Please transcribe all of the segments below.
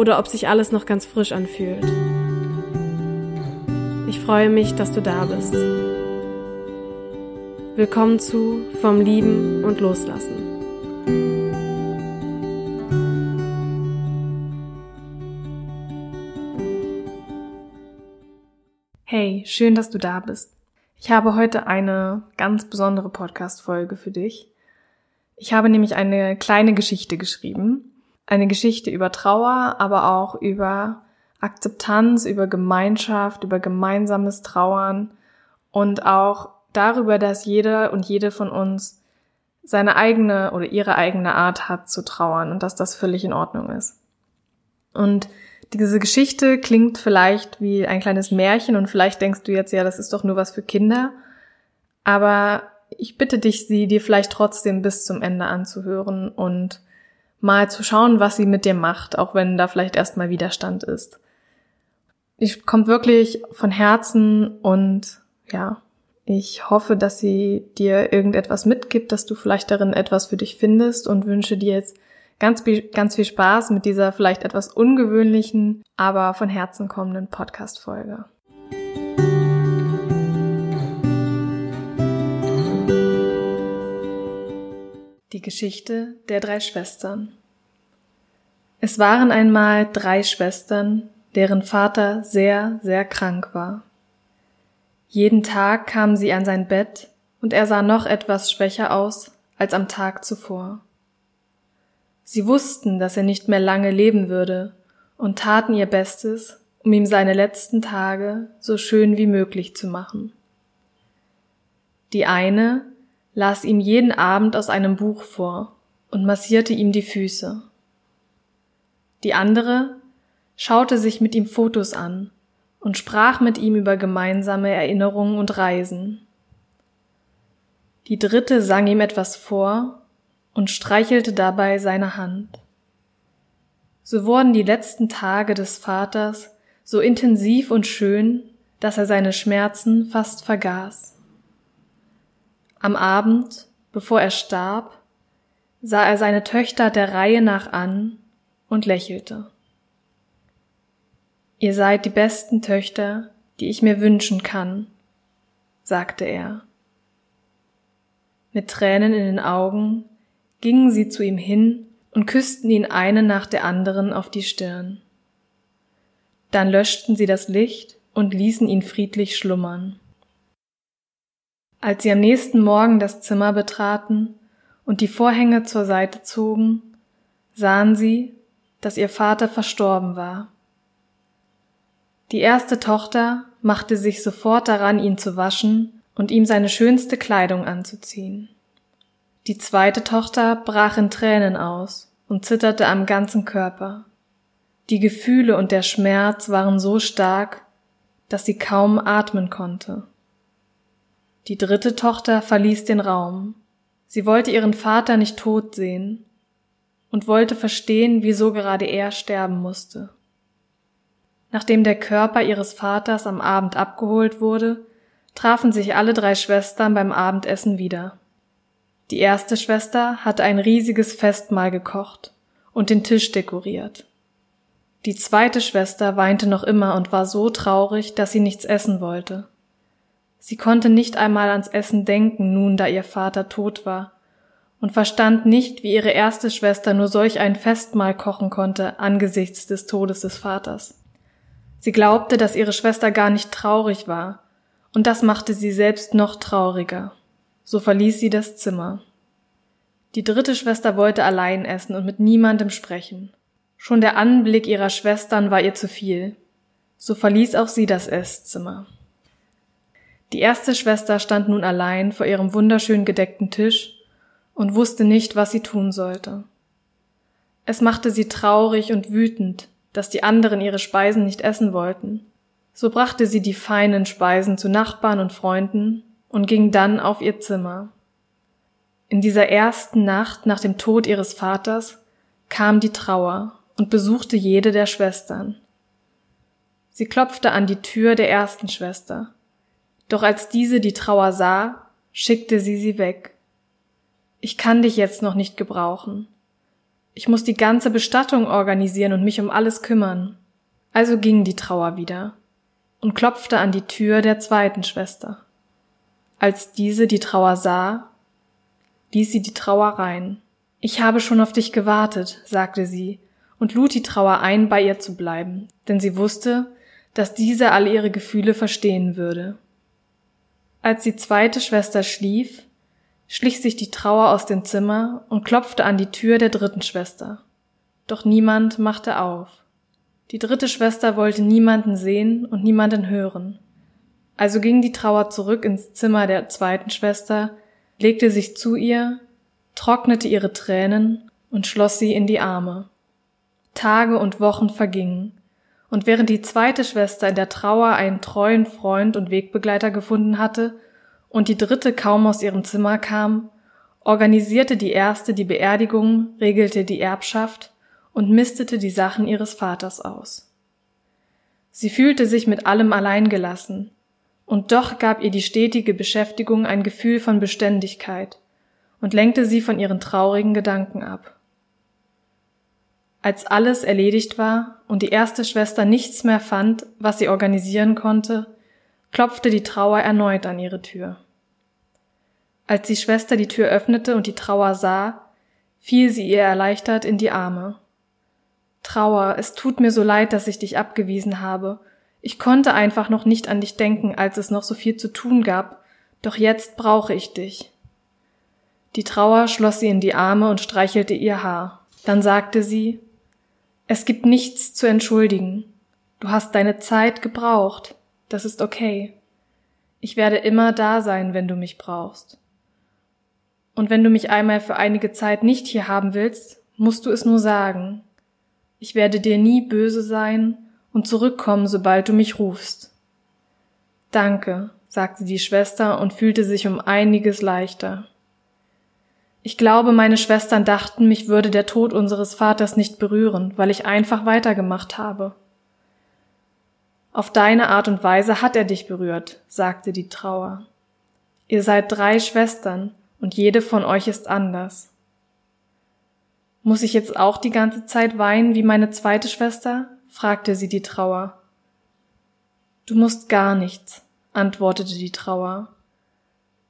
oder ob sich alles noch ganz frisch anfühlt. Ich freue mich, dass du da bist. Willkommen zu Vom Lieben und Loslassen. Hey, schön, dass du da bist. Ich habe heute eine ganz besondere Podcast-Folge für dich. Ich habe nämlich eine kleine Geschichte geschrieben. Eine Geschichte über Trauer, aber auch über Akzeptanz, über Gemeinschaft, über gemeinsames Trauern und auch darüber, dass jeder und jede von uns seine eigene oder ihre eigene Art hat zu trauern und dass das völlig in Ordnung ist. Und diese Geschichte klingt vielleicht wie ein kleines Märchen und vielleicht denkst du jetzt, ja, das ist doch nur was für Kinder. Aber ich bitte dich, sie dir vielleicht trotzdem bis zum Ende anzuhören und mal zu schauen, was sie mit dir macht, auch wenn da vielleicht erstmal Widerstand ist. Ich kommt wirklich von Herzen und ja, ich hoffe, dass sie dir irgendetwas mitgibt, dass du vielleicht darin etwas für dich findest und wünsche dir jetzt ganz, ganz viel Spaß mit dieser vielleicht etwas ungewöhnlichen, aber von Herzen kommenden Podcast-Folge. Die Geschichte der drei Schwestern. Es waren einmal drei Schwestern, deren Vater sehr, sehr krank war. Jeden Tag kamen sie an sein Bett und er sah noch etwas schwächer aus als am Tag zuvor. Sie wussten, dass er nicht mehr lange leben würde und taten ihr Bestes, um ihm seine letzten Tage so schön wie möglich zu machen. Die eine las ihm jeden Abend aus einem Buch vor und massierte ihm die Füße. Die andere schaute sich mit ihm Fotos an und sprach mit ihm über gemeinsame Erinnerungen und Reisen. Die dritte sang ihm etwas vor und streichelte dabei seine Hand. So wurden die letzten Tage des Vaters so intensiv und schön, dass er seine Schmerzen fast vergaß. Am Abend, bevor er starb, sah er seine Töchter der Reihe nach an und lächelte. Ihr seid die besten Töchter, die ich mir wünschen kann, sagte er. Mit Tränen in den Augen gingen sie zu ihm hin und küssten ihn eine nach der anderen auf die Stirn. Dann löschten sie das Licht und ließen ihn friedlich schlummern. Als sie am nächsten Morgen das Zimmer betraten und die Vorhänge zur Seite zogen, sahen sie, dass ihr Vater verstorben war. Die erste Tochter machte sich sofort daran, ihn zu waschen und ihm seine schönste Kleidung anzuziehen. Die zweite Tochter brach in Tränen aus und zitterte am ganzen Körper. Die Gefühle und der Schmerz waren so stark, dass sie kaum atmen konnte. Die dritte Tochter verließ den Raum. Sie wollte ihren Vater nicht tot sehen und wollte verstehen, wieso gerade er sterben musste. Nachdem der Körper ihres Vaters am Abend abgeholt wurde, trafen sich alle drei Schwestern beim Abendessen wieder. Die erste Schwester hatte ein riesiges Festmahl gekocht und den Tisch dekoriert. Die zweite Schwester weinte noch immer und war so traurig, dass sie nichts essen wollte. Sie konnte nicht einmal ans Essen denken, nun da ihr Vater tot war, und verstand nicht, wie ihre erste Schwester nur solch ein Festmahl kochen konnte angesichts des Todes des Vaters. Sie glaubte, dass ihre Schwester gar nicht traurig war und das machte sie selbst noch trauriger. So verließ sie das Zimmer. Die dritte Schwester wollte allein essen und mit niemandem sprechen. Schon der Anblick ihrer Schwestern war ihr zu viel. So verließ auch sie das Esszimmer. Die erste Schwester stand nun allein vor ihrem wunderschön gedeckten Tisch und wusste nicht, was sie tun sollte. Es machte sie traurig und wütend, dass die anderen ihre Speisen nicht essen wollten. So brachte sie die feinen Speisen zu Nachbarn und Freunden und ging dann auf ihr Zimmer. In dieser ersten Nacht nach dem Tod ihres Vaters kam die Trauer und besuchte jede der Schwestern. Sie klopfte an die Tür der ersten Schwester. Doch als diese die Trauer sah, schickte sie sie weg. Ich kann dich jetzt noch nicht gebrauchen. Ich muss die ganze Bestattung organisieren und mich um alles kümmern. Also ging die Trauer wieder und klopfte an die Tür der zweiten Schwester. Als diese die Trauer sah, ließ sie die Trauer rein. Ich habe schon auf dich gewartet, sagte sie und lud die Trauer ein, bei ihr zu bleiben, denn sie wusste, dass diese alle ihre Gefühle verstehen würde. Als die zweite Schwester schlief, schlich sich die Trauer aus dem Zimmer und klopfte an die Tür der dritten Schwester. Doch niemand machte auf. Die dritte Schwester wollte niemanden sehen und niemanden hören. Also ging die Trauer zurück ins Zimmer der zweiten Schwester, legte sich zu ihr, trocknete ihre Tränen und schloss sie in die Arme. Tage und Wochen vergingen, und während die zweite Schwester in der Trauer einen treuen Freund und Wegbegleiter gefunden hatte und die dritte kaum aus ihrem Zimmer kam, organisierte die erste die Beerdigung, regelte die Erbschaft und mistete die Sachen ihres Vaters aus. Sie fühlte sich mit allem alleingelassen, und doch gab ihr die stetige Beschäftigung ein Gefühl von Beständigkeit und lenkte sie von ihren traurigen Gedanken ab. Als alles erledigt war und die erste Schwester nichts mehr fand, was sie organisieren konnte, klopfte die Trauer erneut an ihre Tür. Als die Schwester die Tür öffnete und die Trauer sah, fiel sie ihr erleichtert in die Arme. Trauer, es tut mir so leid, dass ich dich abgewiesen habe ich konnte einfach noch nicht an dich denken, als es noch so viel zu tun gab, doch jetzt brauche ich dich. Die Trauer schloss sie in die Arme und streichelte ihr Haar. Dann sagte sie, es gibt nichts zu entschuldigen. Du hast deine Zeit gebraucht. Das ist okay. Ich werde immer da sein, wenn du mich brauchst. Und wenn du mich einmal für einige Zeit nicht hier haben willst, musst du es nur sagen. Ich werde dir nie böse sein und zurückkommen, sobald du mich rufst. Danke, sagte die Schwester und fühlte sich um einiges leichter. Ich glaube, meine Schwestern dachten, mich würde der Tod unseres Vaters nicht berühren, weil ich einfach weitergemacht habe. Auf deine Art und Weise hat er dich berührt, sagte die Trauer. Ihr seid drei Schwestern und jede von euch ist anders. Muss ich jetzt auch die ganze Zeit weinen wie meine zweite Schwester? fragte sie die Trauer. Du musst gar nichts, antwortete die Trauer.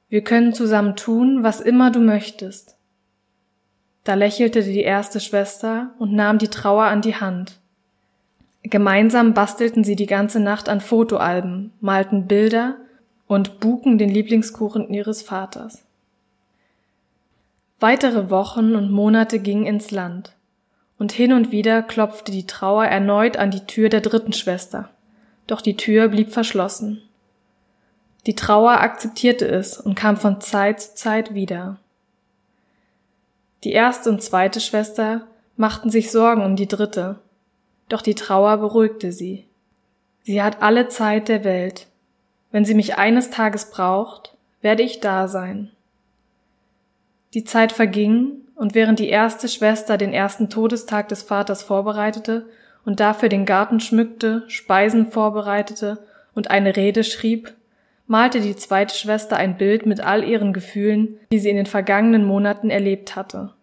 Wir können zusammen tun, was immer du möchtest. Da lächelte die erste Schwester und nahm die Trauer an die Hand. Gemeinsam bastelten sie die ganze Nacht an Fotoalben, malten Bilder und buken den Lieblingskuchen ihres Vaters. Weitere Wochen und Monate gingen ins Land und hin und wieder klopfte die Trauer erneut an die Tür der dritten Schwester, doch die Tür blieb verschlossen. Die Trauer akzeptierte es und kam von Zeit zu Zeit wieder. Die erste und zweite Schwester machten sich Sorgen um die dritte, doch die Trauer beruhigte sie. Sie hat alle Zeit der Welt. Wenn sie mich eines Tages braucht, werde ich da sein. Die Zeit verging und während die erste Schwester den ersten Todestag des Vaters vorbereitete und dafür den Garten schmückte, Speisen vorbereitete und eine Rede schrieb, malte die zweite Schwester ein Bild mit all ihren Gefühlen, die sie in den vergangenen Monaten erlebt hatte.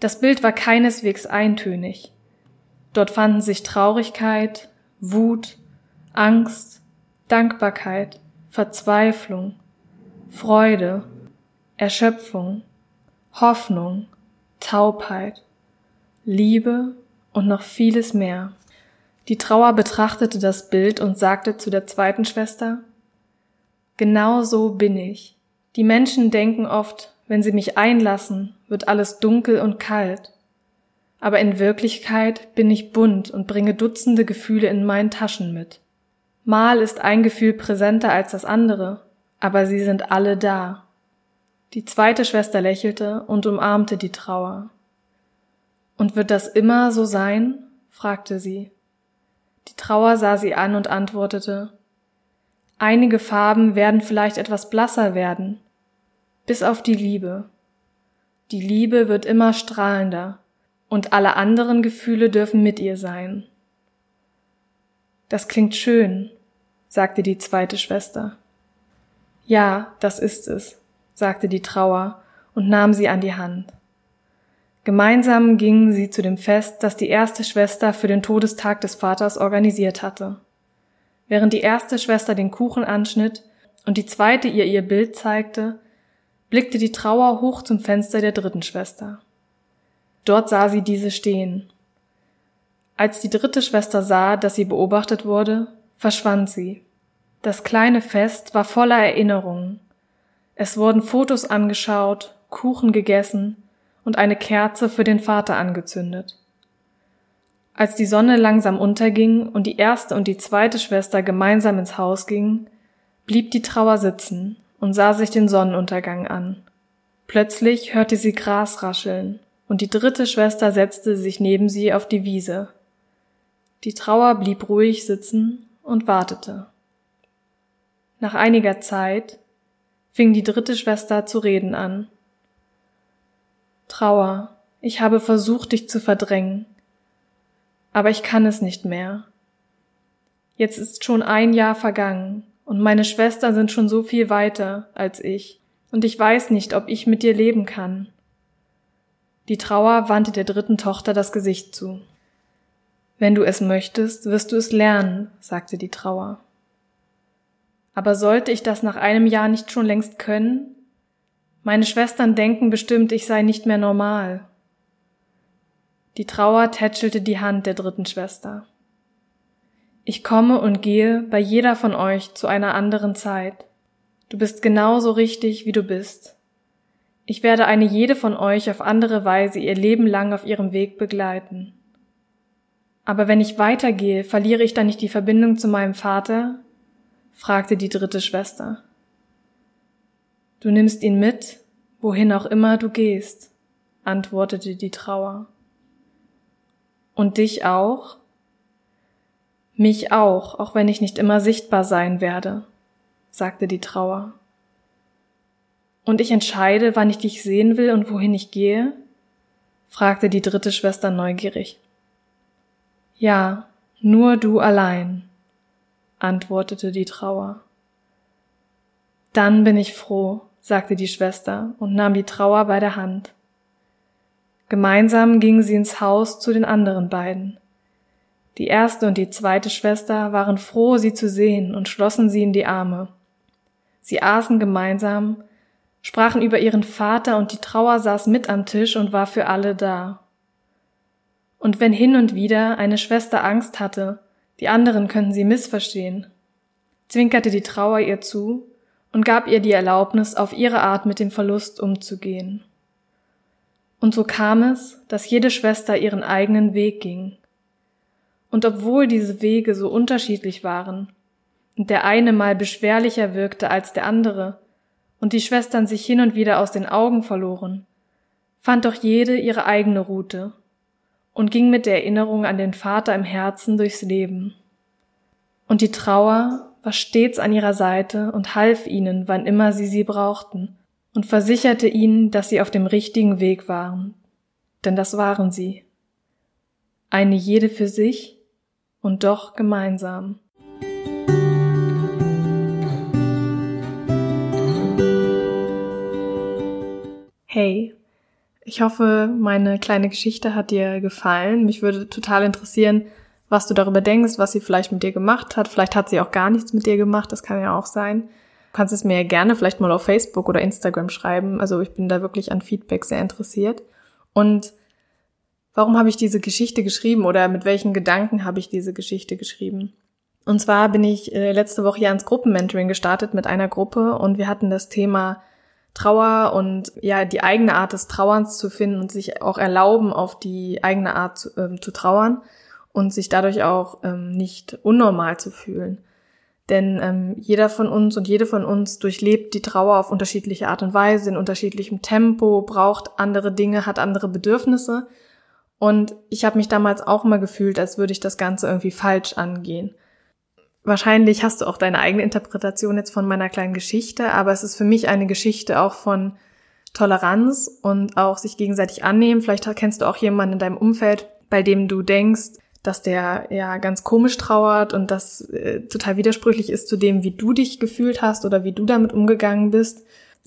Das Bild war keineswegs eintönig. Dort fanden sich Traurigkeit, Wut, Angst, Dankbarkeit, Verzweiflung, Freude, Erschöpfung, Hoffnung, Taubheit, Liebe und noch vieles mehr. Die Trauer betrachtete das Bild und sagte zu der zweiten Schwester, Genau so bin ich. Die Menschen denken oft, wenn sie mich einlassen, wird alles dunkel und kalt. Aber in Wirklichkeit bin ich bunt und bringe Dutzende Gefühle in meinen Taschen mit. Mal ist ein Gefühl präsenter als das andere, aber sie sind alle da. Die zweite Schwester lächelte und umarmte die Trauer. Und wird das immer so sein? fragte sie. Die Trauer sah sie an und antwortete Einige Farben werden vielleicht etwas blasser werden, bis auf die Liebe. Die Liebe wird immer strahlender, und alle anderen Gefühle dürfen mit ihr sein. Das klingt schön, sagte die zweite Schwester. Ja, das ist es, sagte die Trauer und nahm sie an die Hand. Gemeinsam gingen sie zu dem Fest, das die erste Schwester für den Todestag des Vaters organisiert hatte. Während die erste Schwester den Kuchen anschnitt und die zweite ihr ihr Bild zeigte, blickte die Trauer hoch zum Fenster der dritten Schwester. Dort sah sie diese stehen. Als die dritte Schwester sah, dass sie beobachtet wurde, verschwand sie. Das kleine Fest war voller Erinnerungen. Es wurden Fotos angeschaut, Kuchen gegessen und eine Kerze für den Vater angezündet. Als die Sonne langsam unterging und die erste und die zweite Schwester gemeinsam ins Haus gingen, blieb die Trauer sitzen und sah sich den Sonnenuntergang an. Plötzlich hörte sie Gras rascheln, und die dritte Schwester setzte sich neben sie auf die Wiese. Die Trauer blieb ruhig sitzen und wartete. Nach einiger Zeit fing die dritte Schwester zu reden an. Trauer, ich habe versucht, dich zu verdrängen, aber ich kann es nicht mehr. Jetzt ist schon ein Jahr vergangen und meine Schwestern sind schon so viel weiter als ich, und ich weiß nicht, ob ich mit dir leben kann. Die Trauer wandte der dritten Tochter das Gesicht zu. Wenn du es möchtest, wirst du es lernen, sagte die Trauer. Aber sollte ich das nach einem Jahr nicht schon längst können? Meine Schwestern denken bestimmt, ich sei nicht mehr normal. Die Trauer tätschelte die Hand der dritten Schwester. Ich komme und gehe bei jeder von euch zu einer anderen Zeit. Du bist genauso richtig, wie du bist. Ich werde eine jede von euch auf andere Weise ihr Leben lang auf ihrem Weg begleiten. Aber wenn ich weitergehe, verliere ich dann nicht die Verbindung zu meinem Vater? fragte die dritte Schwester. Du nimmst ihn mit, wohin auch immer du gehst, antwortete die Trauer. Und dich auch? Mich auch, auch wenn ich nicht immer sichtbar sein werde, sagte die Trauer. Und ich entscheide, wann ich dich sehen will und wohin ich gehe? fragte die dritte Schwester neugierig. Ja, nur du allein, antwortete die Trauer. Dann bin ich froh, sagte die Schwester und nahm die Trauer bei der Hand. Gemeinsam gingen sie ins Haus zu den anderen beiden. Die erste und die zweite Schwester waren froh, sie zu sehen und schlossen sie in die Arme. Sie aßen gemeinsam, sprachen über ihren Vater und die Trauer saß mit am Tisch und war für alle da. Und wenn hin und wieder eine Schwester Angst hatte, die anderen könnten sie missverstehen, zwinkerte die Trauer ihr zu und gab ihr die Erlaubnis, auf ihre Art mit dem Verlust umzugehen. Und so kam es, dass jede Schwester ihren eigenen Weg ging. Und obwohl diese Wege so unterschiedlich waren, und der eine mal beschwerlicher wirkte als der andere, und die Schwestern sich hin und wieder aus den Augen verloren, fand doch jede ihre eigene Route und ging mit der Erinnerung an den Vater im Herzen durchs Leben. Und die Trauer war stets an ihrer Seite und half ihnen, wann immer sie sie brauchten, und versicherte ihnen, dass sie auf dem richtigen Weg waren. Denn das waren sie. Eine jede für sich und doch gemeinsam. Hey, ich hoffe, meine kleine Geschichte hat dir gefallen. Mich würde total interessieren, was du darüber denkst, was sie vielleicht mit dir gemacht hat. Vielleicht hat sie auch gar nichts mit dir gemacht, das kann ja auch sein. Du kannst es mir gerne vielleicht mal auf Facebook oder Instagram schreiben. Also ich bin da wirklich an Feedback sehr interessiert. Und warum habe ich diese Geschichte geschrieben oder mit welchen Gedanken habe ich diese Geschichte geschrieben? Und zwar bin ich äh, letzte Woche ja ins Gruppenmentoring gestartet mit einer Gruppe und wir hatten das Thema Trauer und ja, die eigene Art des Trauerns zu finden und sich auch erlauben, auf die eigene Art zu, ähm, zu trauern und sich dadurch auch ähm, nicht unnormal zu fühlen. Denn ähm, jeder von uns und jede von uns durchlebt die Trauer auf unterschiedliche Art und Weise, in unterschiedlichem Tempo, braucht andere Dinge, hat andere Bedürfnisse. Und ich habe mich damals auch immer gefühlt, als würde ich das Ganze irgendwie falsch angehen. Wahrscheinlich hast du auch deine eigene Interpretation jetzt von meiner kleinen Geschichte, aber es ist für mich eine Geschichte auch von Toleranz und auch sich gegenseitig annehmen. Vielleicht kennst du auch jemanden in deinem Umfeld, bei dem du denkst, dass der ja ganz komisch trauert und das äh, total widersprüchlich ist zu dem, wie du dich gefühlt hast oder wie du damit umgegangen bist.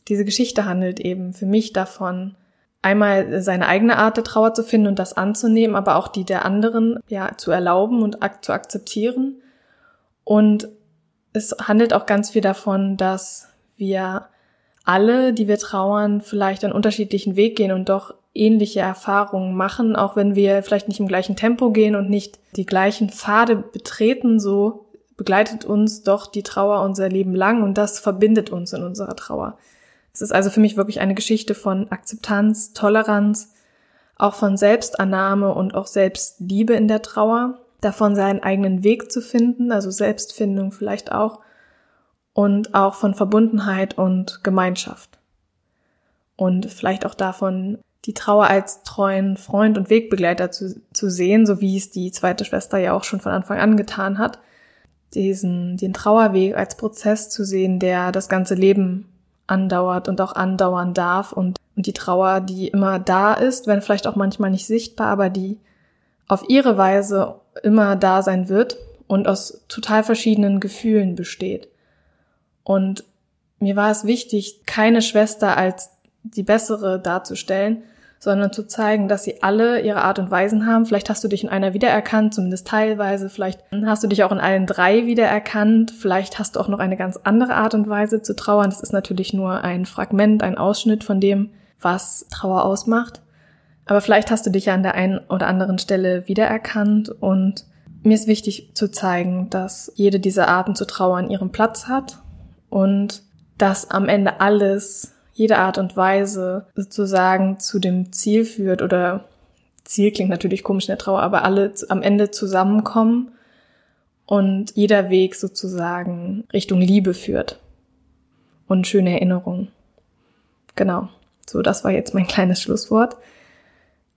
Diese Geschichte handelt eben für mich davon, einmal seine eigene Art der Trauer zu finden und das anzunehmen, aber auch die der anderen ja zu erlauben und ak zu akzeptieren. Und es handelt auch ganz viel davon, dass wir alle, die wir trauern, vielleicht einen unterschiedlichen Weg gehen und doch ähnliche Erfahrungen machen, auch wenn wir vielleicht nicht im gleichen Tempo gehen und nicht die gleichen Pfade betreten, so begleitet uns doch die Trauer unser Leben lang und das verbindet uns in unserer Trauer. Es ist also für mich wirklich eine Geschichte von Akzeptanz, Toleranz, auch von Selbstannahme und auch Selbstliebe in der Trauer, davon seinen eigenen Weg zu finden, also Selbstfindung vielleicht auch, und auch von Verbundenheit und Gemeinschaft. Und vielleicht auch davon, die Trauer als treuen Freund und Wegbegleiter zu, zu sehen, so wie es die zweite Schwester ja auch schon von Anfang an getan hat. Diesen, den Trauerweg als Prozess zu sehen, der das ganze Leben andauert und auch andauern darf und, und die Trauer, die immer da ist, wenn vielleicht auch manchmal nicht sichtbar, aber die auf ihre Weise immer da sein wird und aus total verschiedenen Gefühlen besteht. Und mir war es wichtig, keine Schwester als die bessere darzustellen, sondern zu zeigen, dass sie alle ihre Art und Weisen haben. Vielleicht hast du dich in einer wiedererkannt, zumindest teilweise. Vielleicht hast du dich auch in allen drei wiedererkannt. Vielleicht hast du auch noch eine ganz andere Art und Weise zu trauern. Das ist natürlich nur ein Fragment, ein Ausschnitt von dem, was Trauer ausmacht. Aber vielleicht hast du dich ja an der einen oder anderen Stelle wiedererkannt und mir ist wichtig zu zeigen, dass jede dieser Arten zu trauern ihren Platz hat und dass am Ende alles jede Art und Weise sozusagen zu dem Ziel führt oder Ziel klingt natürlich komisch in der Trauer, aber alle am Ende zusammenkommen und jeder Weg sozusagen Richtung Liebe führt und schöne Erinnerungen. Genau. So, das war jetzt mein kleines Schlusswort.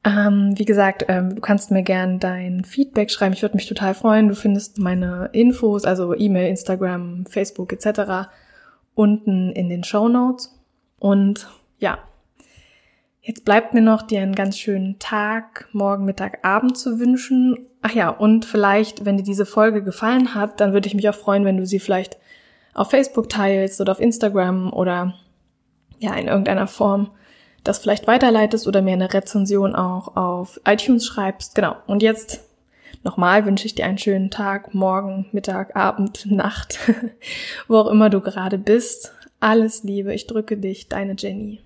Ähm, wie gesagt, ähm, du kannst mir gern dein Feedback schreiben. Ich würde mich total freuen. Du findest meine Infos, also E-Mail, Instagram, Facebook etc. unten in den Show Notes. Und ja, jetzt bleibt mir noch dir einen ganz schönen Tag, morgen, Mittag, Abend zu wünschen. Ach ja, und vielleicht, wenn dir diese Folge gefallen hat, dann würde ich mich auch freuen, wenn du sie vielleicht auf Facebook teilst oder auf Instagram oder ja, in irgendeiner Form das vielleicht weiterleitest oder mir eine Rezension auch auf iTunes schreibst. Genau. Und jetzt nochmal wünsche ich dir einen schönen Tag, morgen, Mittag, Abend, Nacht, wo auch immer du gerade bist. Alles Liebe, ich drücke dich, deine Jenny.